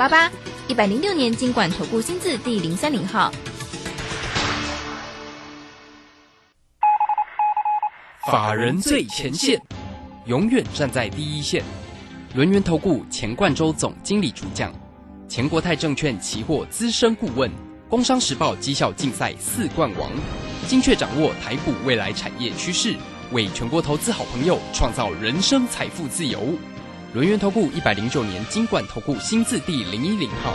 八八。一百零六年经管投顾新字第零三零号。法人最前线，永远站在第一线。轮源投顾钱冠洲总经理主讲，钱国泰证券期货资深顾问，工商时报绩效竞赛四冠王，精确掌握台股未来产业趋势，为全国投资好朋友创造人生财富自由。轮源投顾一百零九年金管投顾新字第零一零号。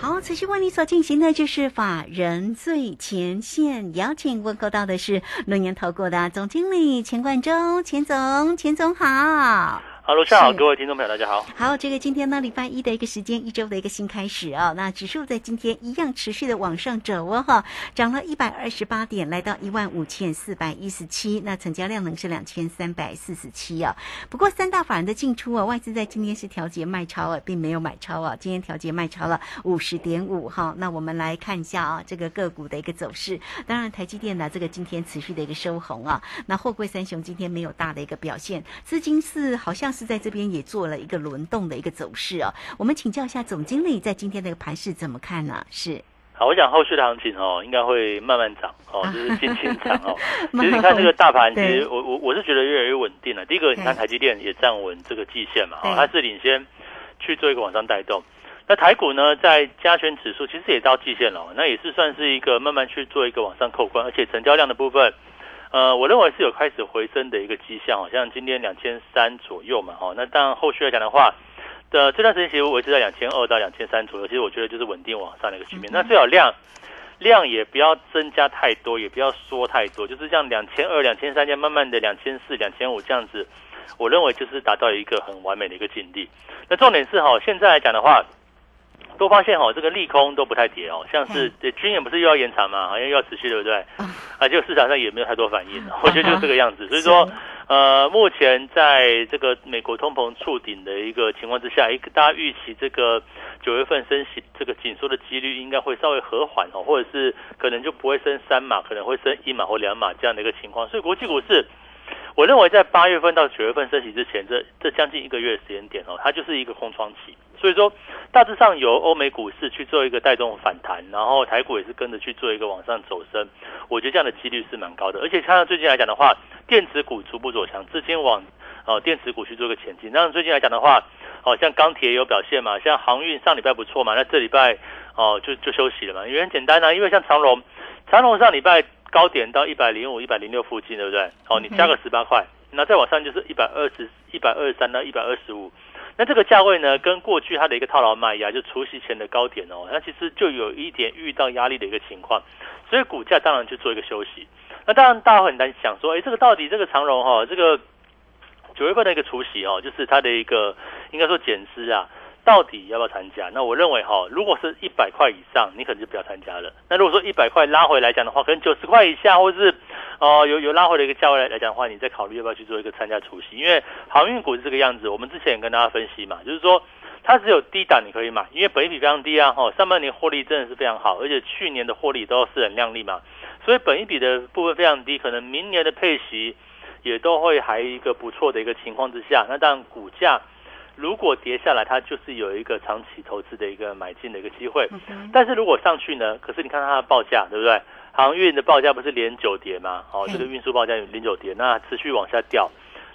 好，持续为你所进行的就是法人最前线，邀请问候到的是轮源投顾的总经理钱冠中，钱总，钱总好。哈喽，下午好，各位听众朋友，大家好。好，这个今天呢，礼拜一的一个时间，一周的一个新开始啊。那指数在今天一样持续的往上走哦，哈，涨了一百二十八点，来到一万五千四百一十七。那成交量呢是两千三百四十七啊。不过三大法人的进出啊，外资在今天是调节卖超啊，并没有买超啊。今天调节卖超了五十点五哈。那我们来看一下啊，这个个股的一个走势。当然，台积电呢，这个今天持续的一个收红啊。那货柜三雄今天没有大的一个表现，资金是好像。是在这边也做了一个轮动的一个走势哦。我们请教一下总经理，在今天的一个盘势怎么看呢？是好，我想后续的行情哦，应该会慢慢涨哦，就是尽情涨哦。其实你看这个大盘，其实我我我是觉得越来越稳定了。第一个，你看台积电也站稳这个季线嘛，哦，它是领先去做一个往上带动。那台股呢，在加权指数其实也到季线了，那也是算是一个慢慢去做一个往上扣关，而且成交量的部分。呃，我认为是有开始回升的一个迹象，好像今天两千三左右嘛，哈，那当然后续来讲的话，的这段时间其实维持在两千二到两千三左右，其实我觉得就是稳定往上的一个局面。那最好量量也不要增加太多，也不要缩太多，就是像两千二、两千三这样慢慢的两千四、两千五这样子，我认为就是达到一个很完美的一个境地。那重点是哈，现在来讲的话。都发现哦，这个利空都不太跌哦，像是军演不是又要延长嘛，好像又要持续，对不对？啊，就市场上也没有太多反应，我觉得就是这个样子。所以说，呃，目前在这个美国通膨触顶的一个情况之下，一个大家预期这个九月份升息这个紧缩的几率应该会稍微和缓哦，或者是可能就不会升三码，可能会升一码或两码这样的一个情况。所以国际股市。我认为在八月份到九月份升息之前，这这将近一个月的时间点哦，它就是一个空窗期。所以说，大致上由欧美股市去做一个带动反弹，然后台股也是跟着去做一个往上走升。我觉得这样的几率是蛮高的。而且看到最近来讲的话，电子股逐步走强，资金往哦电子股去做一个前进。那最近来讲的话，好像钢铁也有表现嘛，像航运上礼拜不错嘛，那这礼拜哦就就休息了嘛，因为很简单啊，因为像长隆，长隆上礼拜。高点到一百零五、一百零六附近，对不对？好，你加个十八块，那再往上就是一百二十一百二十三到一百二十五。那这个价位呢，跟过去它的一个套牢卖压，就除夕前的高点哦，那其实就有一点遇到压力的一个情况，所以股价当然就做一个休息。那当然大家很难想说，哎，这个到底这个长荣哈，这个九月份的一个除夕哦，就是它的一个应该说减资啊。到底要不要参加？那我认为哈，如果是一百块以上，你可能就不要参加了。那如果说一百块拉回来讲的话，可能九十块以下，或是哦有有拉回的一个价位来来讲的话，你再考虑要不要去做一个参加除夕。因为航运股是这个样子，我们之前也跟大家分析嘛，就是说它只有低档你可以买，因为本益比非常低啊，哈，上半年获利真的是非常好，而且去年的获利都是很靓丽嘛，所以本益比的部分非常低，可能明年的配息也都会还一个不错的一个情况之下，那当然股价。如果跌下来，它就是有一个长期投资的一个买进的一个机会。但是如果上去呢？可是你看它的报价，对不对？航运的报价不是连九跌吗？哦，这个运输报价连九跌，那持续往下掉。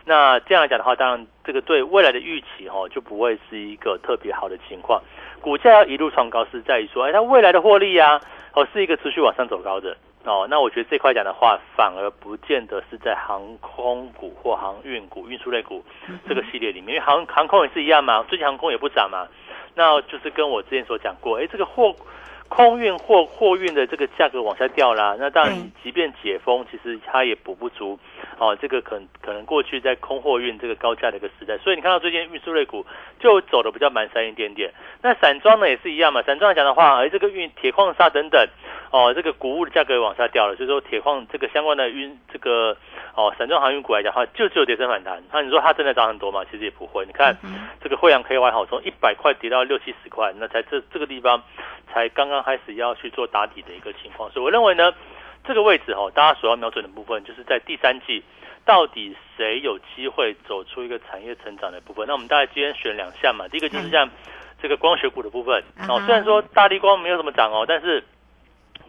那这样来讲的话，当然这个对未来的预期哈就不会是一个特别好的情况。股价要一路创高是在于说，哎，它未来的获利呀，哦是一个持续往上走高的。哦，那我觉得这块讲的话，反而不见得是在航空股或航运股、运输类股这个系列里面，因为航航空也是一样嘛，最近航空也不涨嘛，那就是跟我之前所讲过，哎，这个货。空运货货运的这个价格往下掉啦，那当然，即便解封，其实它也补不足哦。这个可可能过去在空货运这个高价的一个时代，所以你看到最近运输类股就走的比较蛮山一点点。那散装呢也是一样嘛，散装来讲的话，而这个运铁矿砂等等哦，这个谷物的价格往下掉了，所以说铁矿这个相关的运这个哦散装航运股来讲的话，就只有跌升反弹。那你说它真的涨很多吗？其实也不会。你看这个惠阳 KY 好从一百块跌到六七十块，那才这这个地方才刚刚。开始要去做打底的一个情况，所以我认为呢，这个位置哈，大家所要瞄准的部分就是在第三季到底谁有机会走出一个产业成长的部分？那我们大概今天选两项嘛，第一个就是像这个光学股的部分哦，虽然说大地光没有什么涨哦，但是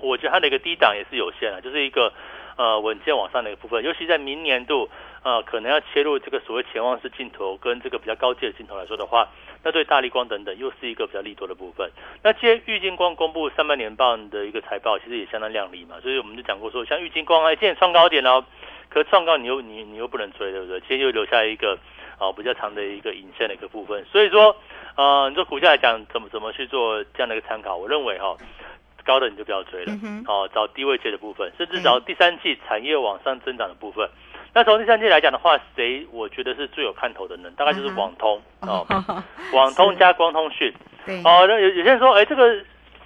我觉得它的一个低档也是有限的，就是一个呃稳健往上的一个部分，尤其在明年度呃可能要切入这个所谓潜望式镜头跟这个比较高阶的镜头来说的话，那对大力光等等又是一个比较利多的部分。那今天玉金光公布上半年报的一个财报，其实也相当亮丽嘛，所以我们就讲过说，像玉金光哎，今天创高点哦。可创高你又你你又不能追，对不对？今天又留下一个啊比较长的一个引线的一个部分，所以说呃，你说股价来讲怎么怎么去做这样的一个参考？我认为哈，高的你就不要追了，哦，找低位接的部分，甚至找第三季产业往上增长的部分。那从第三季来讲的话，谁我觉得是最有看头的呢？大概就是网通哦，网通加光通讯。哦，那有有些人说，哎，这个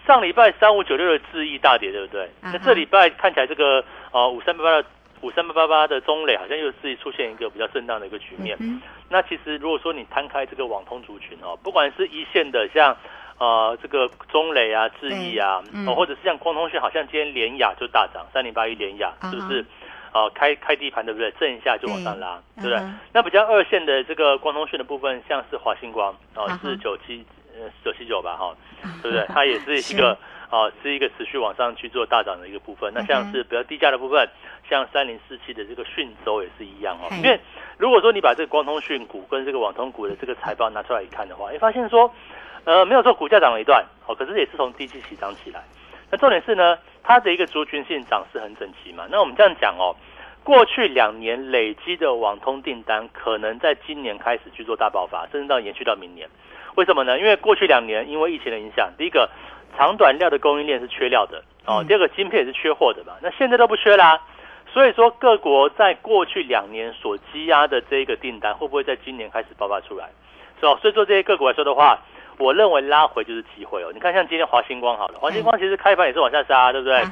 上礼拜三五九六的智易大跌，对不对？那这礼拜看起来这个呃五三八八的。五三八八八的中磊好像又是出现一个比较震荡的一个局面。那其实如果说你摊开这个网通族群哦，不管是一线的像呃这个中磊啊、智易啊，哦或者是像光通讯，好像今天联雅就大涨，三零八一联雅是不是？哦开开低盘对不对？震一下就往上拉，对不对？那比较二线的这个光通讯的部分，像是华星光哦，是九七呃九七九吧哈，对不对？它也是一个。哦，是一个持续往上去做大涨的一个部分。那像是比较低价的部分，像三零四七的这个讯州也是一样哦。因为如果说你把这个光通讯股跟这个网通股的这个财报拿出来一看的话，你发现说，呃，没有说股价涨了一段，哦，可是也是从低期起涨起来。那重点是呢，它的一个族群性涨势很整齐嘛。那我们这样讲哦，过去两年累积的网通订单，可能在今年开始去做大爆发，甚至到延续到明年。为什么呢？因为过去两年因为疫情的影响，第一个。长短料的供应链是缺料的哦，第二个晶片也是缺货的嘛，那现在都不缺啦，所以说各国在过去两年所积压的这一个订单，会不会在今年开始爆发出来？是吧？所以说这些个股来说的话，我认为拉回就是机会哦。你看像今天华星光好了，华星光其实开盘也是往下杀，对不对？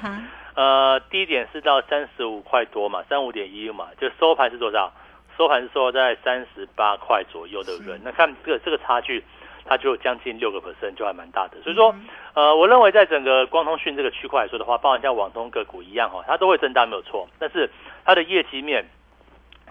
呃，低点是到三十五块多嘛，三五点一嘛，就收盘是多少？收盘是收在三十八块左右，对不对？那看这个这个差距。它就将近六个 percent，就还蛮大的。所以说，呃，我认为在整个光通讯这个区块来说的话，包含像网通个股一样哈，它都会增大没有错。但是它的业绩面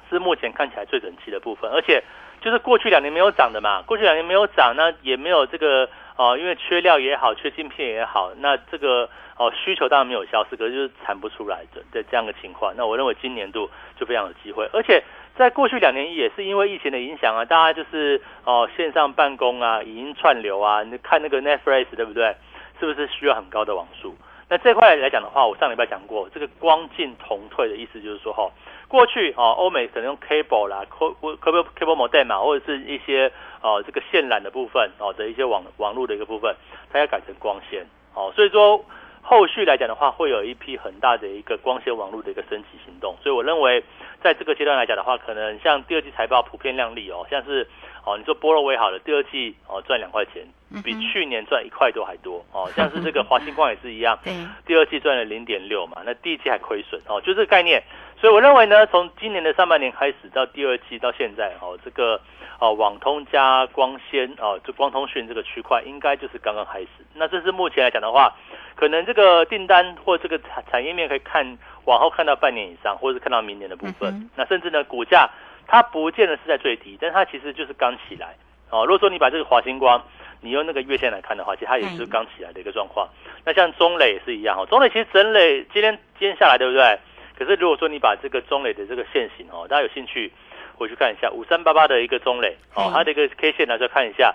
是目前看起来最整齐的部分，而且就是过去两年没有涨的嘛，过去两年没有涨，那也没有这个哦，因为缺料也好，缺晶片也好，那这个哦需求当然没有消失，可是就是产不出来的的这样的情况。那我认为今年度就非常有机会，而且。在过去两年也是因为疫情的影响啊，大家就是哦线上办公啊，语音串流啊，你看那个 Netflix 对不对？是不是需要很高的网速？那这块来讲的话，我上礼拜讲过，这个光进同退的意思就是说哈，过去哦欧美可能用 cable 啦，cable cable modem 嘛，或者是一些哦这个线缆的部分哦的一些网网络的一个部分，它要改成光纤哦，所以说。后续来讲的话，会有一批很大的一个光纤网络的一个升级行动，所以我认为，在这个阶段来讲的话，可能像第二季财报普遍亮丽哦，像是哦，你说波罗威好了，第二季哦赚两块钱，比去年赚一块多还多哦，像是这个华星光也是一样，第二季赚了零点六嘛，那第一季还亏损哦，就这个概念。所以我认为呢，从今年的上半年开始到第二季到现在，哦，这个哦网通加光纤哦，就光通讯这个区块，应该就是刚刚开始。那这是目前来讲的话，可能这个订单或这个产产业面可以看往后看到半年以上，或者是看到明年的部分。那甚至呢，股价它不见得是在最低，但它其实就是刚起来哦。如果说你把这个华星光，你用那个月线来看的话，其实它也是刚起来的一个状况。那像中磊也是一样哦，中磊其实整磊今天今天下来，对不对？可是如果说你把这个中磊的这个线型哦，大家有兴趣回去看一下五三八八的一个中磊哦，它的一个 K 线拿出来看一下，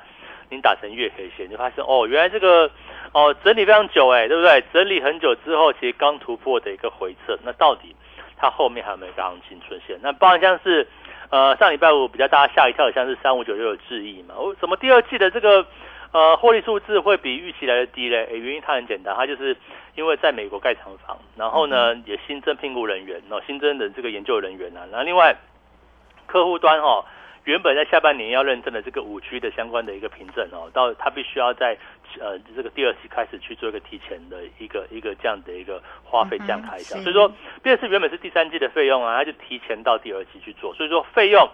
你打成月 K 线，就发现哦，原来这个哦整理非常久哎，对不对？整理很久之后，其实刚突破的一个回撤，那到底它后面还有没有个行情出现？那包含像是呃上礼拜五比较大家吓一跳的，像是三五九六的质疑嘛，我怎么第二季的这个。呃，获利数字会比预期来的低嘞，原因它很简单，它就是因为在美国盖厂房，然后呢也新增聘雇人员，然后新增的这个研究人员啊，然后另外客户端哈，原本在下半年要认证的这个五 G 的相关的一个凭证哦，到它必须要在呃这个第二期开始去做一个提前的一个一个这样的一个花费这样开销，所以说，第二次原本是第三季的费用啊，它就提前到第二期去做，所以说费用。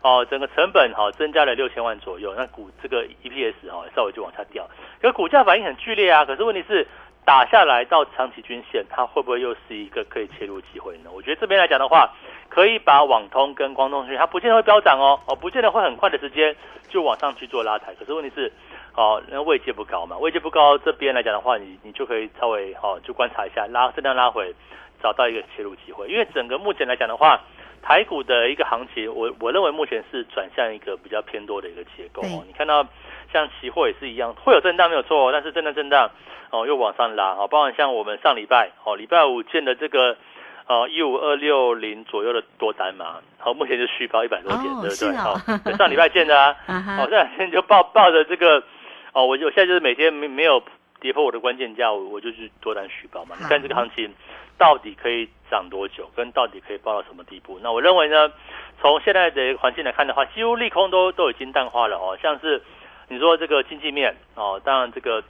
哦，整个成本哈增加了六千万左右，那股这个 EPS 哈稍微就往下掉，可股价反应很剧烈啊。可是问题是打下来到长期均线，它会不会又是一个可以切入机会呢？我觉得这边来讲的话，可以把网通跟光通讯，它不见得会飙涨哦，哦，不见得会很快的时间就往上去做拉抬。可是问题是，哦，那位阶不高嘛，位阶不高，这边来讲的话，你你就可以稍微哦，就观察一下，拉震荡拉回，找到一个切入机会。因为整个目前来讲的话，台股的一个行情，我我认为目前是转向一个比较偏多的一个结构哦。你看到像期货也是一样，会有震荡没有错，但是震荡震荡。哦，又往上拉，哦，包括像我们上礼拜，哦，礼拜五建的这个，呃，一五二六零左右的多单嘛，好，目前就续报一百多点，对不对？好，上礼拜建的啊，好，这两天就抱抱着这个，哦，我就现在就是每天没没有跌破我的关键价，我我就去多单续报嘛。你看这个行情到底可以涨多久，跟到底可以报到什么地步？那我认为呢，从现在的环境来看的话，几乎利空都都已经淡化了哦，像是你说这个经济面，哦，当然这个。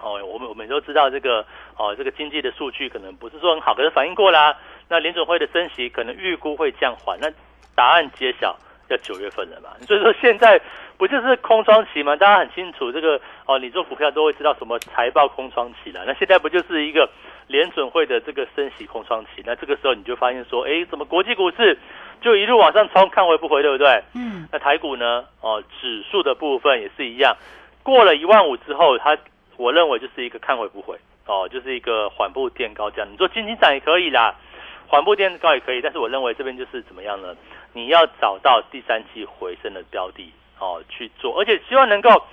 哦，我们我们都知道这个哦，这个经济的数据可能不是说很好，可是反应过啦。那联准会的升息可能预估会降缓，那答案揭晓要九月份了嘛？所以说现在不就是空窗期吗？大家很清楚这个哦，你做股票都会知道什么财报空窗期了。那现在不就是一个联准会的这个升息空窗期？那这个时候你就发现说，哎，怎么国际股市就一路往上冲，看回不回，对不对？嗯。那台股呢？哦，指数的部分也是一样，过了一万五之后，它。我认为就是一个看回不回哦，就是一个缓步垫高这样。你做金金涨也可以啦，缓步垫高也可以，但是我认为这边就是怎么样呢？你要找到第三季回升的标的哦去做，而且希望能够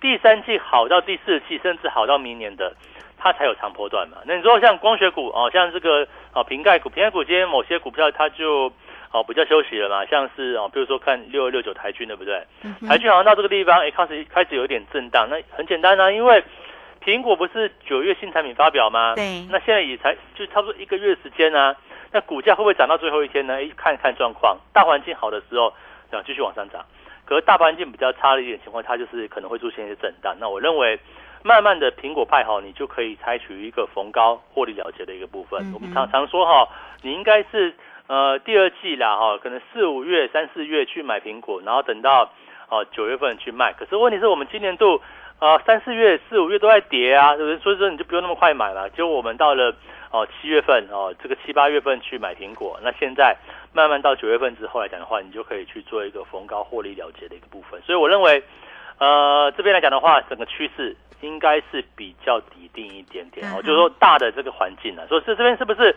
第三季好到第四季，甚至好到明年的，它才有长波段嘛。那你说像光学股哦，像这个哦瓶盖股，瓶盖股今天某些股票它就哦比较休息了嘛，像是哦比如说看六二六九台军对不对？台军好像到这个地方哎开始开始有点震荡，那很简单啊，因为。苹果不是九月新产品发表吗？对，那现在也才就差不多一个月时间啊。那股价会不会涨到最后一天呢？哎，看看状况。大环境好的时候，啊，继续往上涨。可是大环境比较差的一点情况，它就是可能会出现一些震荡。那我认为，慢慢的苹果派哈，你就可以采取一个逢高获利了结的一个部分。我们常常说哈，你应该是呃第二季啦哈，可能四五月、三四月去买苹果，然后等到哦九月份去卖。可是问题是我们今年度。啊，三四月、四五月都在跌啊，对不对？所以说你就不用那么快买了。就我们到了哦七月份哦，这个七八月份去买苹果，那现在慢慢到九月份之后来讲的话，你就可以去做一个逢高获利了结的一个部分。所以我认为，呃，这边来讲的话，整个趋势应该是比较底定一点点哦，就是说大的这个环境呢，说是这边是不是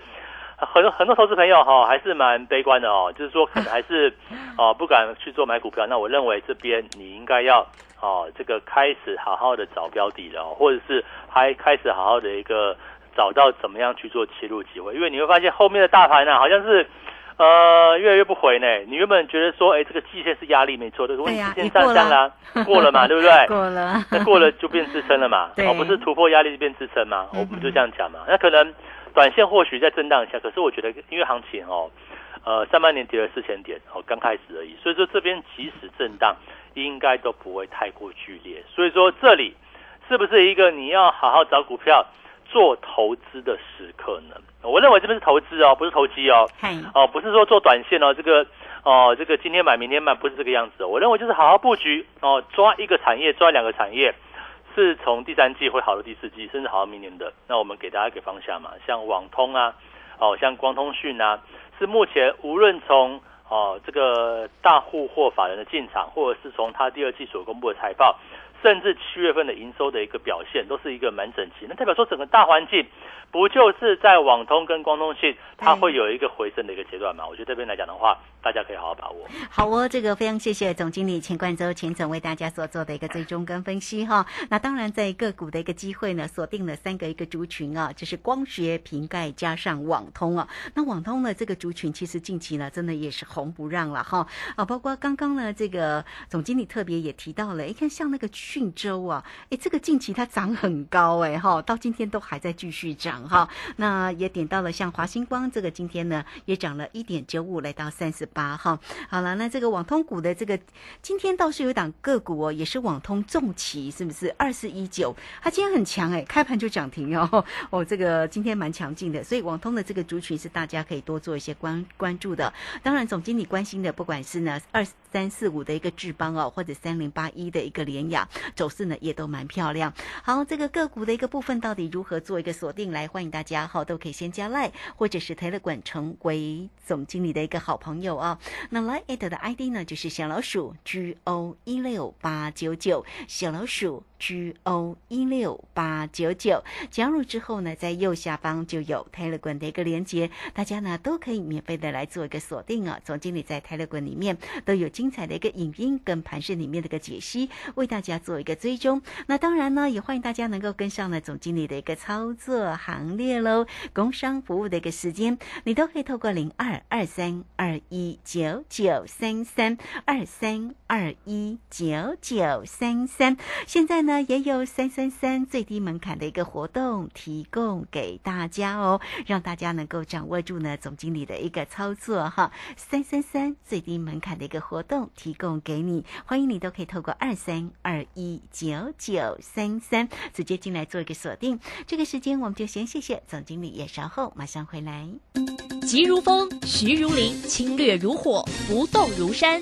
很多很多投资朋友哈还是蛮悲观的哦，就是说可能还是 哦不敢去做买股票。那我认为这边你应该要。哦，这个开始好好的找标的了，或者是还开始好好的一个找到怎么样去做切入机会，因为你会发现后面的大盘呢，好像是呃越来越不回呢。你原本觉得说，哎，这个季线是压力没错，对是季线上涨了，过了嘛，对不对？过了，那过了就变支撑了嘛，哦，不是突破压力就变支撑嘛，我们就这样讲嘛。那可能短线或许在震荡一下，可是我觉得因为行情哦，呃，上半年跌了四千点，哦，刚开始而已，所以说这边即使震荡。应该都不会太过剧烈，所以说这里是不是一个你要好好找股票做投资的时刻呢？我认为这边是投资哦，不是投机哦，哦，不是说做短线哦，这个哦，这个今天买明天卖不是这个样子。我认为就是好好布局哦，抓一个产业，抓两个产业，是从第三季会好到第四季，甚至好到明年的。那我们给大家一个方向嘛，像网通啊，哦，像光通讯啊，是目前无论从哦，这个大户或法人的进场，或者是从他第二季所公布的财报，甚至七月份的营收的一个表现，都是一个蛮整齐。那代表说整个大环境。不就是在网通跟光通信，它会有一个回升的一个阶段嘛？我觉得这边来讲的话，大家可以好好把握。好哦，这个非常谢谢总经理钱冠洲钱总为大家所做的一个追踪跟分析哈。那当然，在个股的一个机会呢，锁定了三个一个族群啊，就是光学、瓶盖加上网通啊。那网通呢，这个族群其实近期呢，真的也是红不让了哈啊。包括刚刚呢，这个总经理特别也提到了，一看像那个讯州啊，哎，这个近期它涨很高哎哈，到今天都还在继续涨。哈，那也点到了像华星光这个今天呢也涨了一点九五，来到三十八哈。好了，那这个网通股的这个今天倒是有档个股哦，也是网通重旗，是不是二四一九？它今天很强哎，开盘就涨停哦。哦，这个今天蛮强劲的，所以网通的这个族群是大家可以多做一些关关注的。当然，总经理关心的不管是呢二三四五的一个智邦哦，或者三零八一的一个联雅，走势呢也都蛮漂亮。好，这个个股的一个部分到底如何做一个锁定？来，欢迎大家哈，都可以先加赖或者是台乐管成为总经理的一个好朋友啊。那来 at 的 ID 呢就是小老鼠 G O 一六八九九，小老鼠 G O 一六八九九。加入之后呢，在右下方就有 Telegram 的一个连接，大家呢都可以免费的来做一个锁定啊。总经理在 Telegram 里面都有精彩的一个影音跟盘市里面的一个解析，为大家做一个追踪。那当然呢，也欢迎大家能够跟上呢总经理的一个操作行列喽。工商服务的一个时间，你都可以透过零二二三二一九九三三二三二一九九三三。现在呢也有三三三最低门槛的一个活动提供给大家哦，让大家能够掌握住呢总经理的一个操作哈。三三三最低门槛的一个活动提供给你，欢迎你都可以透过二三二一九九三三直接进来做一个锁定。这个时间我们就先谢谢总经理，也稍后马上回来。急如风，徐如林，侵略如火，不动如山。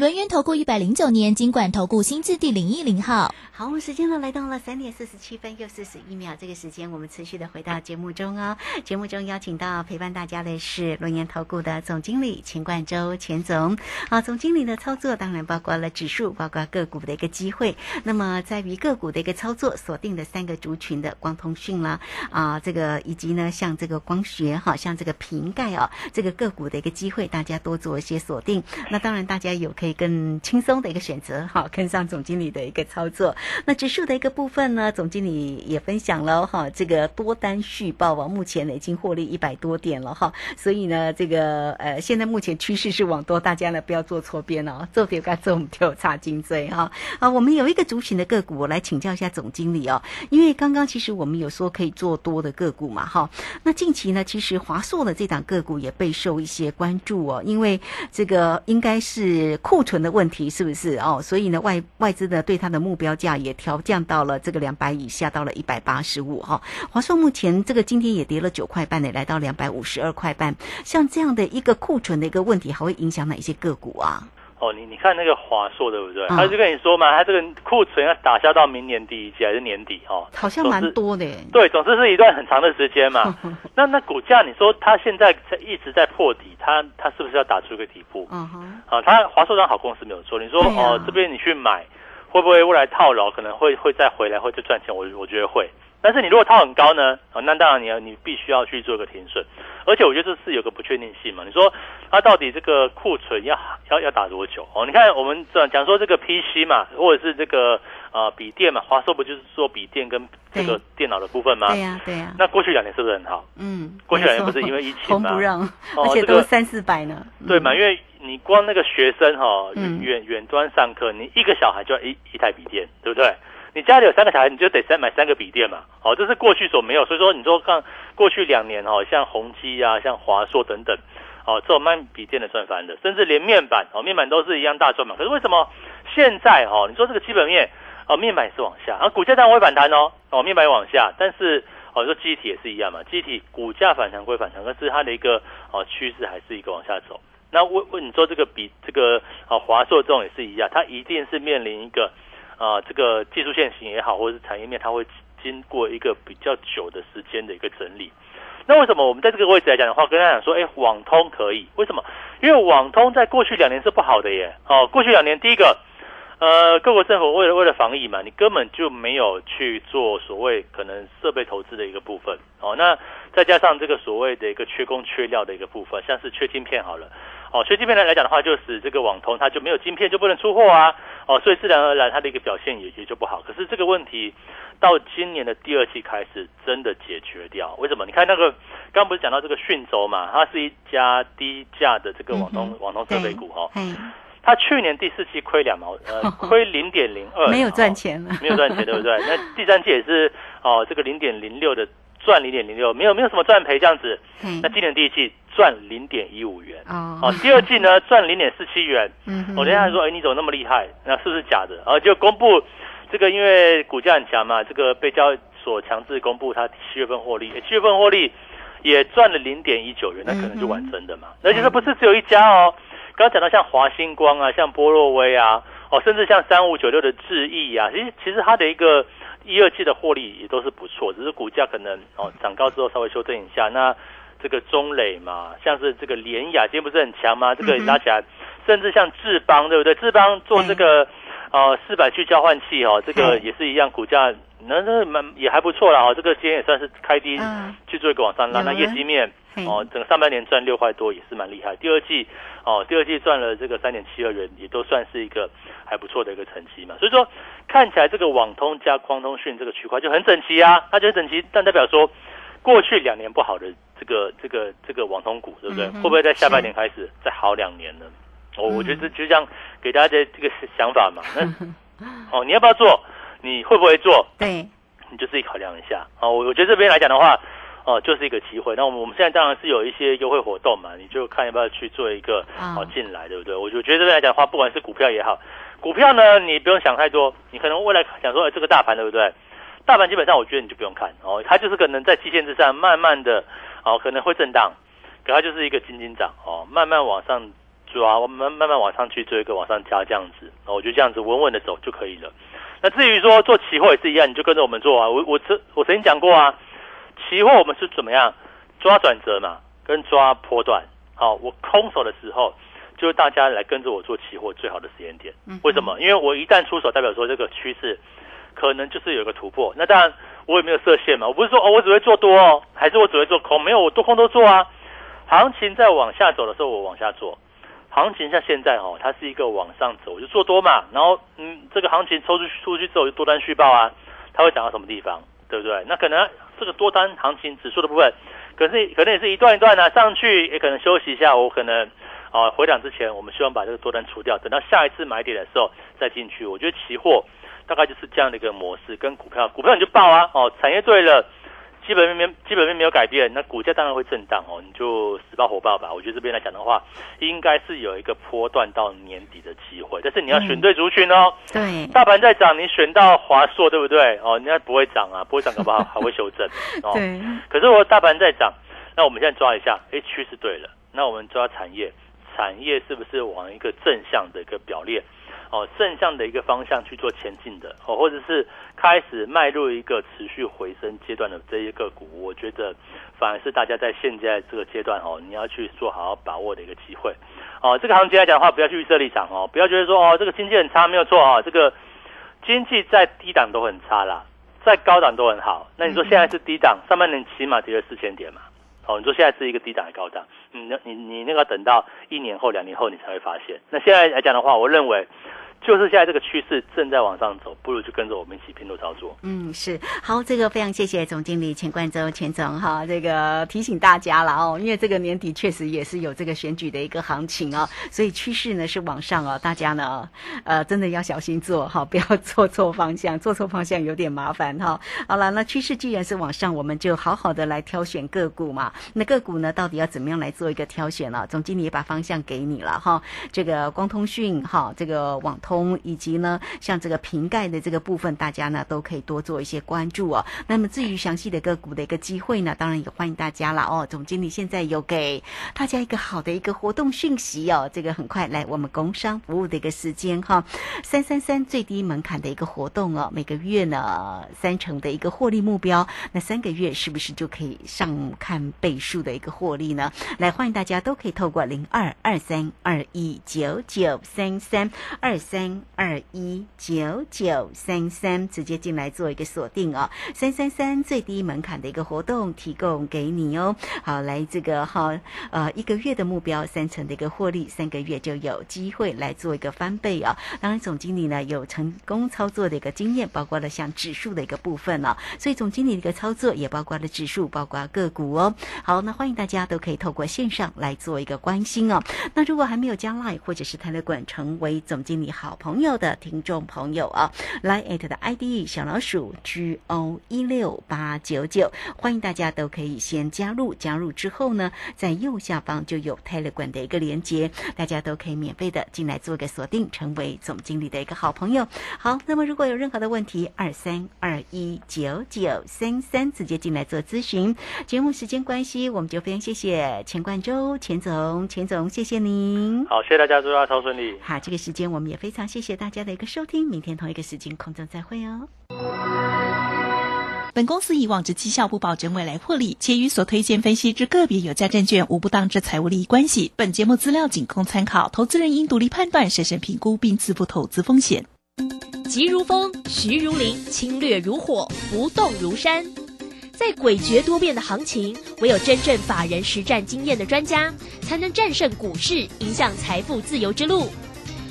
轮源投顾一百零九年经管投顾新字第零一零号。好，我们时间呢来到了三点四十七分又四十一秒，这个时间我们持续的回到节目中哦。节目中邀请到陪伴大家的是轮研投顾的总经理钱冠周钱总。啊，总经理的操作当然包括了指数，包括个股的一个机会。那么在于个股的一个操作，锁定的三个族群的光通讯啦，啊，这个以及呢像这个光学哈，像这个瓶盖哦，这个个股的一个机会，大家多做一些锁定。那当然大家有可以更轻松的一个选择，哈，跟上总经理的一个操作。那指数的一个部分呢，总经理也分享了哈，这个多单续报啊，目前呢已经获利一百多点了哈，所以呢，这个呃，现在目前趋势是往多，大家呢不要做错边哦，做点该做我们就差金追哈。啊，我们有一个族群的个股，我来请教一下总经理哦，因为刚刚其实我们有说可以做多的个股嘛哈，那近期呢，其实华硕的这档个股也备受一些关注哦，因为这个应该是库库存的问题，是不是哦？所以呢，外外资呢对它的目标价。也调降到了这个两百以下，到了一百八十五哈。华硕目前这个今天也跌了九块半呢，来到两百五十二块半。像这样的一个库存的一个问题，还会影响哪一些个股啊？哦，你你看那个华硕对不对？他就跟你说嘛，他这个库存要打消到明年第一季还是年底哦？好像蛮多的。对，总之是一段很长的时间嘛。那那股价，你说它现在在一直在破底，它它是不是要打出一个底部？嗯哼。啊，它华硕当好公司没有错。你说哦，这边你去买。会不会未来套牢可能会会再回来，会再赚钱？我我觉得会。但是你如果套很高呢？啊，那当然你要你必须要去做一个停损。而且我觉得这是有个不确定性嘛。你说它到底这个库存要要要打多久？哦，你看我们讲讲说这个 PC 嘛，或者是这个呃笔电嘛，华硕不就是做笔电跟这个电脑的部分吗？对呀对呀。那过去两年是不是很好？嗯。过去两年不是因为疫情吗？不让，而且都三四百呢。对嘛？因为你光那个学生哈，远远端上课，你一个小孩就要一一台笔电，对不对？你家里有三个小孩，你就得三买三个笔电嘛。哦，这是过去所没有，所以说你说看过去两年哦，像宏基啊，像华硕等等，哦，这种卖笔电的赚翻的，甚至连面板哦，面板都是一样大赚嘛。可是为什么现在哦，你说这个基本面哦，面板也是往下，啊，股价当然会反弹哦，哦，面板也往下，但是哦，说机体也是一样嘛，机体股价反弹归反弹，可是它的一个哦趋势还是一个往下走。那问问你说这个比这个啊华硕这种也是一样，它一定是面临一个啊这个技术线型也好，或者是产业面，它会经过一个比较久的时间的一个整理。那为什么我们在这个位置来讲的话，跟大家讲说，哎，网通可以？为什么？因为网通在过去两年是不好的耶。哦，过去两年，第一个，呃，各国政府为了为了防疫嘛，你根本就没有去做所谓可能设备投资的一个部分。哦，那再加上这个所谓的一个缺工缺料的一个部分，像是缺晶片好了。哦，所以这边来来讲的话，就使这个网通它就没有晶片就不能出货啊。哦，所以自然而然它的一个表现也也就不好。可是这个问题到今年的第二季开始真的解决掉，为什么？你看那个刚刚不是讲到这个讯州嘛，它是一家低价的这个网通网通设备股哈。嗯。它去年第四季亏两毛，呃，亏零点零二，没有赚钱了，没有赚钱，对不对？那第三季也是哦，这个零点零六的赚零点零六，没有没有什么赚赔这样子。那今年第一季。赚零点一五元哦，第二季呢赚零点四七元。嗯，我等下说，哎，你怎么那么厉害？那是不是假的？然后就公布这个，因为股价很强嘛，这个被交易所强制公布它七月份获利，七月份获利也赚了零点一九元，那可能就完真的嘛。而且这不是只有一家哦，刚刚讲到像华星光啊，像波洛威啊，哦，甚至像三五九六的智毅啊，其实其实它的一个一二季的获利也都是不错，只是股价可能哦涨高之后稍微修正一下那。这个中磊嘛，像是这个联雅，今天不是很强吗？这个拉起来，甚至像智邦，对不对？智邦做这个呃四百去交换器哦，这个也是一样，股价那那蛮也还不错啦哦。这个今天也算是开低去做一个往上拉，那业绩面哦，整个上半年赚六块多也是蛮厉害。第二季哦，第二季赚了这个三点七二元，也都算是一个还不错的一个成绩嘛。所以说看起来这个网通加光通讯这个区块就很整齐啊，它就很整齐，但代表说过去两年不好的。这个这个这个网通股对不对？会不会在下半年开始再好两年呢？我我觉得就这样给大家的这个想法嘛。那 哦，你要不要做？你会不会做？对，你就自己考量一下。哦，我我觉得这边来讲的话，哦，就是一个机会。那我们我们现在当然是有一些优惠活动嘛，你就看要不要去做一个哦进来，对不对？我就觉得这边来讲的话，不管是股票也好，股票呢，你不用想太多，你可能未来想说，哎，这个大盘对不对？大盘基本上我觉得你就不用看哦，它就是可能在期限之上慢慢的。哦，可能会震荡，可它就是一个金金涨哦，慢慢往上抓，慢慢慢往上去做一个往上加这样子，哦，我觉得这样子稳稳的走就可以了。那至于说做期货也是一样，你就跟着我们做啊。我我曾我曾经讲过啊，期货我们是怎么样抓转折嘛，跟抓波段。好，我空手的时候，就是大家来跟着我做期货最好的时间点。为什么？因为我一旦出手，代表说这个趋势可能就是有个突破。那当然。我也没有设限嘛，我不是说哦，我只会做多哦，还是我只会做空？没有，我多空都做啊。行情在往下走的时候，我往下做；行情像现在哦，它是一个往上走，就做多嘛。然后嗯，这个行情抽出出去之后，就多单续报啊，它会涨到什么地方，对不对？那可能这个多单行情指数的部分，可是可能也是一段一段的上去，也可能休息一下。我可能啊回档之前，我们希望把这个多单除掉，等到下一次买点的时候再进去。我觉得期货。大概就是这样的一个模式，跟股票，股票你就报啊，哦，产业对了，基本面基本面没有改变，那股价当然会震荡哦，你就死抱活抱吧。我觉得这边来讲的话，应该是有一个波段到年底的机会，但是你要选对族群哦。对，大盘在涨，你选到华硕，对不对？哦，人家不会涨啊，不会涨，搞不好还会修正。哦，对。可是我大盘在涨，那我们现在抓一下，哎，趋势对了，那我们抓产业，产业是不是往一个正向的一个表列？哦，正向的一个方向去做前进的哦，或者是开始迈入一个持续回升阶段的这一个股，我觉得反而是大家在现在这个阶段哦，你要去做好好把握的一个机会哦。这个行情来讲的话，不要去预设立场哦，不要觉得说哦，这个经济很差，没有错啊，这个经济在低档都很差啦，在高档都很好。那你说现在是低档，上半年起码跌了四千点嘛？哦，你说现在是一个低档的高档？你那你你那个等到一年后、两年后你才会发现。那现在来讲的话，我认为。就是现在这个趋势正在往上走，不如就跟着我们一起拼度操作。嗯，是好，这个非常谢谢总经理钱冠洲钱总哈，这个提醒大家了哦，因为这个年底确实也是有这个选举的一个行情哦，所以趋势呢是往上哦，大家呢呃真的要小心做哈，不要做错方向，做错方向有点麻烦哈。好了，那趋势既然是往上，我们就好好的来挑选个股嘛。那个股呢，到底要怎么样来做一个挑选呢？总经理也把方向给你了哈，这个光通讯哈，这个网通。通，以及呢像这个瓶盖的这个部分，大家呢都可以多做一些关注哦。那么至于详细的个股的一个机会呢，当然也欢迎大家了哦。总经理现在有给大家一个好的一个活动讯息哦，这个很快来我们工商服务的一个时间哈，三三三最低门槛的一个活动哦，每个月呢三成的一个获利目标，那三个月是不是就可以上看倍数的一个获利呢？来欢迎大家都可以透过零二二三二一九九三三二三三二一九九三三直接进来做一个锁定哦，三三三最低门槛的一个活动提供给你哦。好，来这个哈呃一个月的目标三成的一个获利，三个月就有机会来做一个翻倍啊。当然，总经理呢有成功操作的一个经验，包括了像指数的一个部分了，所以总经理的一个操作也包括了指数，包括个股哦。好，那欢迎大家都可以透过线上来做一个关心哦。那如果还没有加 line 或者是泰勒管成为总经理好朋友的听众朋友啊，line at 的 ID 小老鼠 G O 一六八九九，欢迎大家都可以先加入，加入之后呢，在右下方就有泰勒管的一个连接，大家都可以免费的进来做个锁定，成为总经理的一个好朋友。好，那么如果有任何的问题，二三二一九九三三直接进来做咨询。节目时间关系，我们就非常谢谢钱冠周钱总，钱总谢谢您。好，谢谢大家，祝大家超顺利。好，这个时间我们也非常谢谢大家的一个收听，明天同一个时间空中再会哦。本公司以往之绩效不保证未来获利，且与所推荐分析之个别有价证券无不当之财务利益关系。本节目资料仅供参考，投资人应独立判断、审慎评估并自负投资风险。急如风，徐如林，侵略如火，不动如山。在诡谲多变的行情，唯有真正法人实战经验的专家，才能战胜股市，迎向财富自由之路。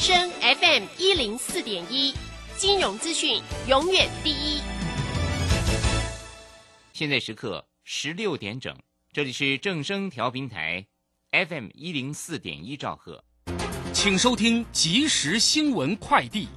正声 FM 一零四点一，金融资讯永远第一。现在时刻十六点整，这里是正声调频台 FM 一零四点一兆赫，请收听即时新闻快递。